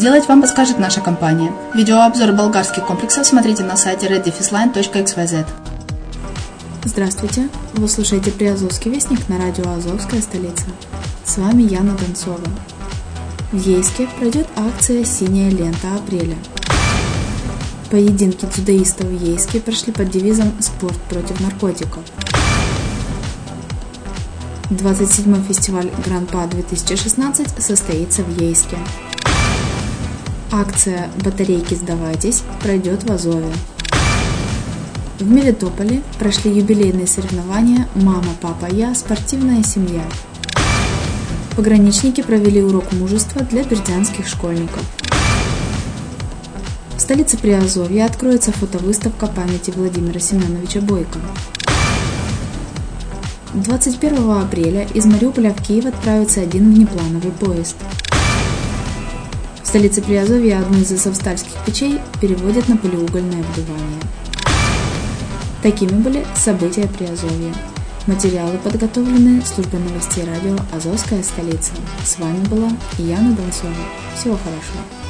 сделать, вам подскажет наша компания. Видеообзор болгарских комплексов смотрите на сайте reddefisline.xyz. Здравствуйте! Вы слушаете Приазовский вестник на радио «Азовская столица». С вами Яна Донцова. В Ейске пройдет акция «Синяя лента апреля». Поединки дзюдоистов в Ейске прошли под девизом «Спорт против наркотиков». 27-й фестиваль Гран-па 2016 состоится в Ейске. Акция «Батарейки сдавайтесь» пройдет в Азове. В Мелитополе прошли юбилейные соревнования «Мама, папа, я. Спортивная семья». Пограничники провели урок мужества для бердянских школьников. В столице Приазовья откроется фотовыставка памяти Владимира Семеновича Бойко. 21 апреля из Мариуполя в Киев отправится один внеплановый поезд. Столице Приазовья одну из азовстальских печей переводят на полиугольное обдувание. Такими были события Приазовья. Материалы подготовлены службой новостей радио «Азовская столица». С вами была Яна Донцова. Всего хорошего.